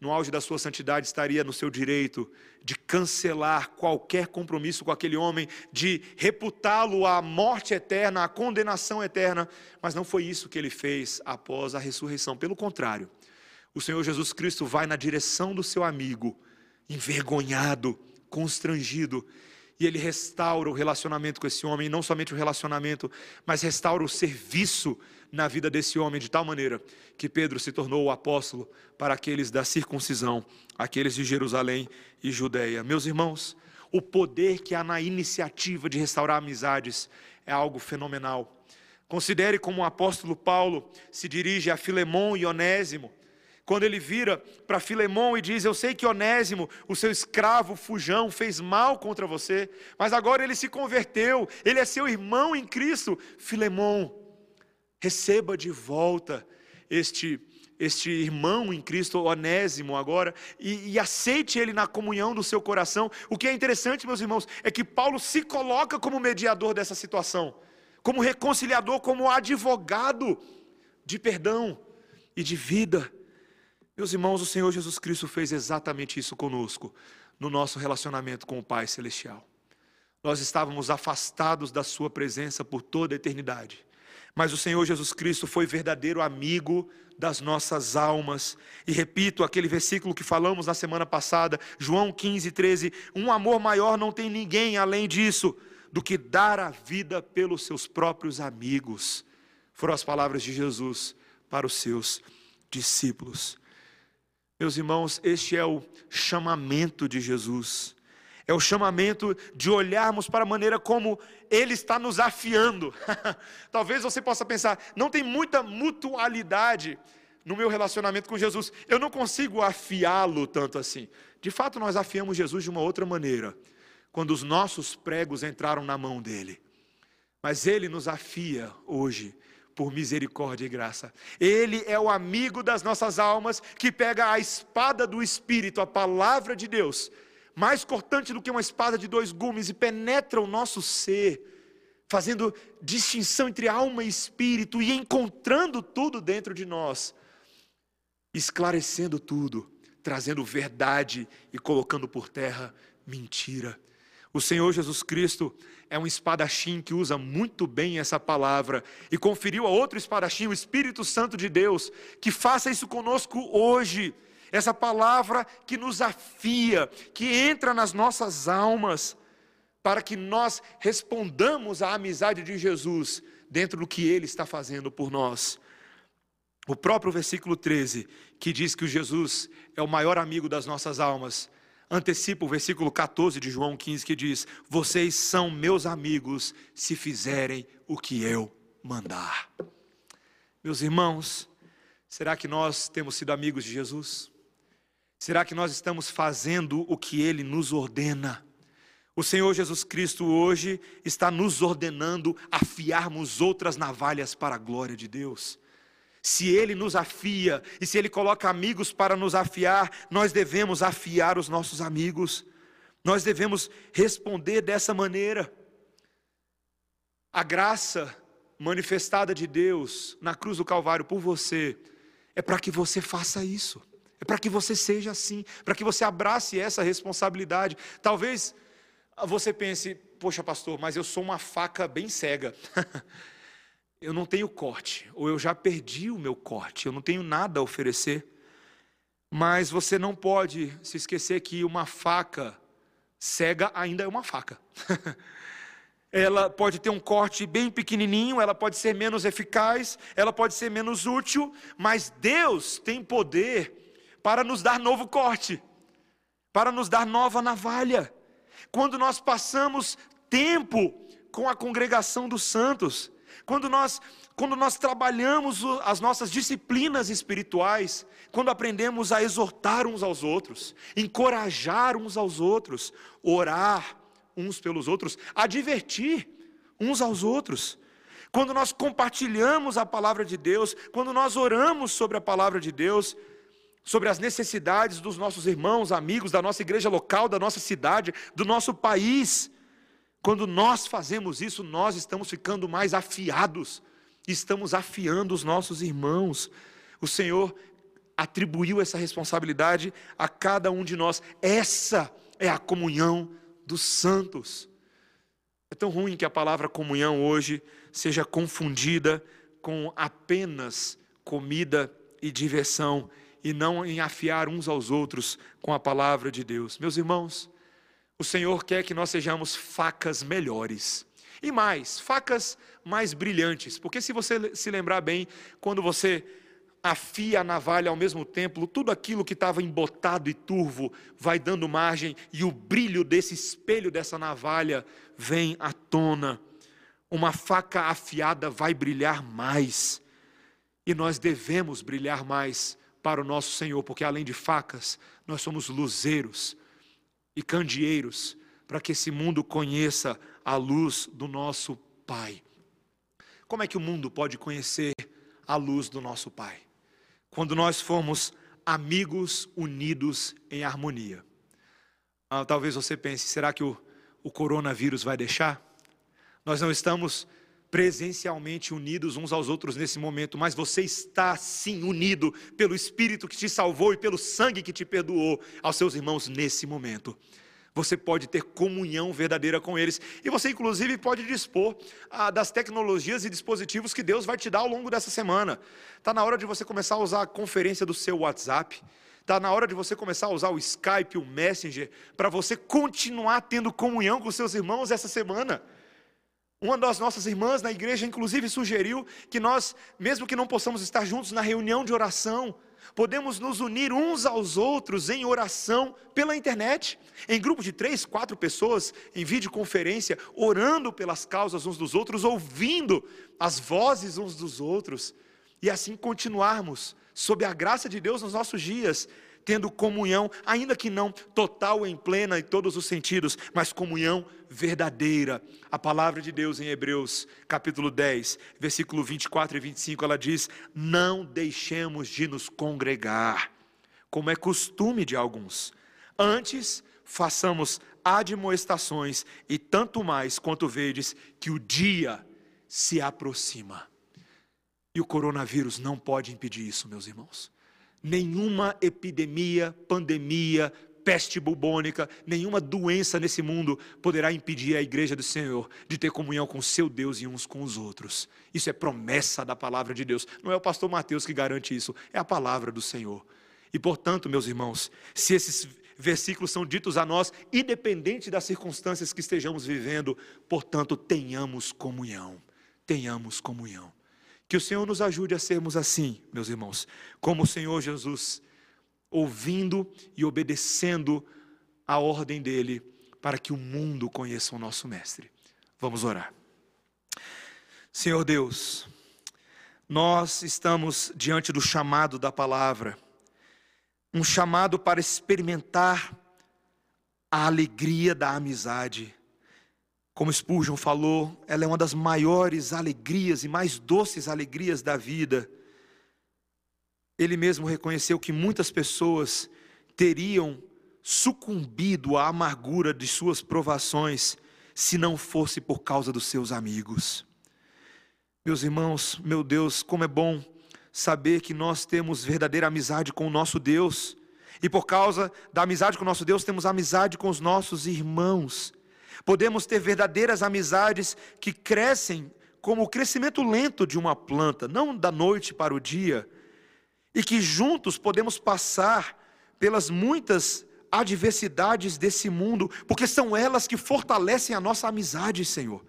no auge da sua santidade, estaria no seu direito de cancelar qualquer compromisso com aquele homem, de reputá-lo à morte eterna, à condenação eterna, mas não foi isso que ele fez após a ressurreição. Pelo contrário, o Senhor Jesus Cristo vai na direção do seu amigo, envergonhado, constrangido, e ele restaura o relacionamento com esse homem, e não somente o relacionamento, mas restaura o serviço na vida desse homem, de tal maneira que Pedro se tornou o apóstolo para aqueles da circuncisão, aqueles de Jerusalém e Judéia. Meus irmãos, o poder que há na iniciativa de restaurar amizades é algo fenomenal. Considere como o apóstolo Paulo se dirige a Filemão e Onésimo, quando ele vira para Filemão e diz: Eu sei que Onésimo, o seu escravo fujão, fez mal contra você, mas agora ele se converteu, ele é seu irmão em Cristo. Filemão, receba de volta este este irmão em Cristo, Onésimo, agora, e, e, aceite ele na comunhão do seu coração. O que é interessante, meus irmãos, é que Paulo se coloca como mediador dessa situação, como reconciliador, como advogado de perdão e de vida. Meus irmãos, o Senhor Jesus Cristo fez exatamente isso conosco, no nosso relacionamento com o Pai Celestial. Nós estávamos afastados da Sua presença por toda a eternidade, mas o Senhor Jesus Cristo foi verdadeiro amigo das nossas almas. E repito aquele versículo que falamos na semana passada, João 15, 13: Um amor maior não tem ninguém além disso, do que dar a vida pelos seus próprios amigos. Foram as palavras de Jesus para os seus discípulos. Meus irmãos, este é o chamamento de Jesus. É o chamamento de olharmos para a maneira como Ele está nos afiando. Talvez você possa pensar, não tem muita mutualidade no meu relacionamento com Jesus. Eu não consigo afiá-lo tanto assim. De fato, nós afiamos Jesus de uma outra maneira, quando os nossos pregos entraram na mão dele. Mas Ele nos afia hoje por misericórdia e graça. Ele é o amigo das nossas almas que pega a espada do Espírito, a palavra de Deus, mais cortante do que uma espada de dois gumes, e penetra o nosso ser, fazendo distinção entre alma e espírito e encontrando tudo dentro de nós, esclarecendo tudo, trazendo verdade e colocando por terra mentira. O Senhor Jesus Cristo é um espadachim que usa muito bem essa palavra e conferiu a outro espadachim, o Espírito Santo de Deus, que faça isso conosco hoje. Essa palavra que nos afia, que entra nas nossas almas, para que nós respondamos à amizade de Jesus dentro do que ele está fazendo por nós. O próprio versículo 13, que diz que o Jesus é o maior amigo das nossas almas, antecipa o versículo 14 de João 15 que diz: Vocês são meus amigos se fizerem o que eu mandar. Meus irmãos, será que nós temos sido amigos de Jesus? Será que nós estamos fazendo o que ele nos ordena? O Senhor Jesus Cristo hoje está nos ordenando afiarmos outras navalhas para a glória de Deus. Se Ele nos afia e se Ele coloca amigos para nos afiar, nós devemos afiar os nossos amigos, nós devemos responder dessa maneira. A graça manifestada de Deus na cruz do Calvário por você é para que você faça isso, é para que você seja assim, para que você abrace essa responsabilidade. Talvez você pense, poxa, pastor, mas eu sou uma faca bem cega. eu não tenho corte, ou eu já perdi o meu corte, eu não tenho nada a oferecer. Mas você não pode se esquecer que uma faca cega ainda é uma faca. ela pode ter um corte bem pequenininho, ela pode ser menos eficaz, ela pode ser menos útil, mas Deus tem poder para nos dar novo corte, para nos dar nova navalha. Quando nós passamos tempo com a congregação dos santos, quando nós, quando nós trabalhamos as nossas disciplinas espirituais, quando aprendemos a exortar uns aos outros, encorajar uns aos outros, orar uns pelos outros, advertir uns aos outros, quando nós compartilhamos a palavra de Deus, quando nós oramos sobre a palavra de Deus, sobre as necessidades dos nossos irmãos, amigos, da nossa igreja local, da nossa cidade, do nosso país, quando nós fazemos isso, nós estamos ficando mais afiados, estamos afiando os nossos irmãos. O Senhor atribuiu essa responsabilidade a cada um de nós. Essa é a comunhão dos santos. É tão ruim que a palavra comunhão hoje seja confundida com apenas comida e diversão e não em afiar uns aos outros com a palavra de Deus. Meus irmãos, o Senhor quer que nós sejamos facas melhores. E mais, facas mais brilhantes, porque se você se lembrar bem, quando você afia a navalha ao mesmo tempo, tudo aquilo que estava embotado e turvo vai dando margem e o brilho desse espelho dessa navalha vem à tona. Uma faca afiada vai brilhar mais. E nós devemos brilhar mais para o nosso Senhor, porque além de facas, nós somos luzeiros e candeeiros para que esse mundo conheça a luz do nosso Pai. Como é que o mundo pode conhecer a luz do nosso Pai? Quando nós formos amigos unidos em harmonia. Ah, talvez você pense: será que o, o coronavírus vai deixar? Nós não estamos presencialmente unidos uns aos outros nesse momento, mas você está sim unido pelo Espírito que te salvou e pelo sangue que te perdoou aos seus irmãos nesse momento. Você pode ter comunhão verdadeira com eles. E você, inclusive, pode dispor ah, das tecnologias e dispositivos que Deus vai te dar ao longo dessa semana. Está na hora de você começar a usar a conferência do seu WhatsApp. Está na hora de você começar a usar o Skype, o Messenger, para você continuar tendo comunhão com seus irmãos essa semana. Uma das nossas irmãs na igreja, inclusive, sugeriu que nós, mesmo que não possamos estar juntos na reunião de oração, podemos nos unir uns aos outros em oração pela internet, em grupo de três, quatro pessoas, em videoconferência, orando pelas causas uns dos outros, ouvindo as vozes uns dos outros, e assim continuarmos, sob a graça de Deus nos nossos dias, tendo comunhão, ainda que não total em plena em todos os sentidos, mas comunhão verdadeira. A palavra de Deus em Hebreus, capítulo 10, versículo 24 e 25, ela diz: Não deixemos de nos congregar, como é costume de alguns. Antes, façamos admoestações, e tanto mais quanto vedes que o dia se aproxima. E o coronavírus não pode impedir isso, meus irmãos nenhuma epidemia, pandemia, peste bubônica, nenhuma doença nesse mundo poderá impedir a igreja do Senhor de ter comunhão com seu Deus e uns com os outros. Isso é promessa da palavra de Deus. Não é o pastor Mateus que garante isso, é a palavra do Senhor. E portanto, meus irmãos, se esses versículos são ditos a nós, independente das circunstâncias que estejamos vivendo, portanto, tenhamos comunhão. Tenhamos comunhão. Que o Senhor nos ajude a sermos assim, meus irmãos, como o Senhor Jesus, ouvindo e obedecendo a ordem dele, para que o mundo conheça o nosso Mestre. Vamos orar. Senhor Deus, nós estamos diante do chamado da palavra um chamado para experimentar a alegria da amizade. Como Spurgeon falou, ela é uma das maiores alegrias e mais doces alegrias da vida. Ele mesmo reconheceu que muitas pessoas teriam sucumbido à amargura de suas provações se não fosse por causa dos seus amigos. Meus irmãos, meu Deus, como é bom saber que nós temos verdadeira amizade com o nosso Deus, e por causa da amizade com o nosso Deus, temos amizade com os nossos irmãos. Podemos ter verdadeiras amizades que crescem como o crescimento lento de uma planta, não da noite para o dia, e que juntos podemos passar pelas muitas adversidades desse mundo, porque são elas que fortalecem a nossa amizade, Senhor.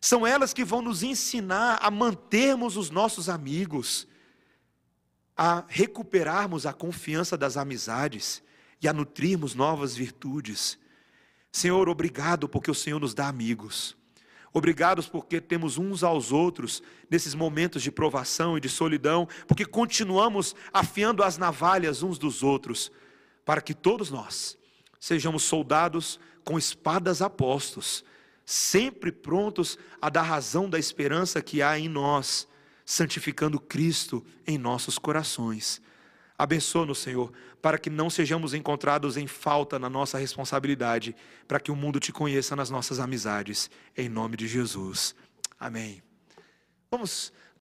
São elas que vão nos ensinar a mantermos os nossos amigos a recuperarmos a confiança das amizades e a nutrirmos novas virtudes. Senhor, obrigado porque o Senhor nos dá amigos. Obrigados porque temos uns aos outros nesses momentos de provação e de solidão, porque continuamos afiando as navalhas uns dos outros, para que todos nós sejamos soldados com espadas apostos, sempre prontos a dar razão da esperança que há em nós santificando Cristo em nossos corações. Abençoa-nos, Senhor, para que não sejamos encontrados em falta na nossa responsabilidade, para que o mundo te conheça nas nossas amizades, em nome de Jesus. Amém. Vamos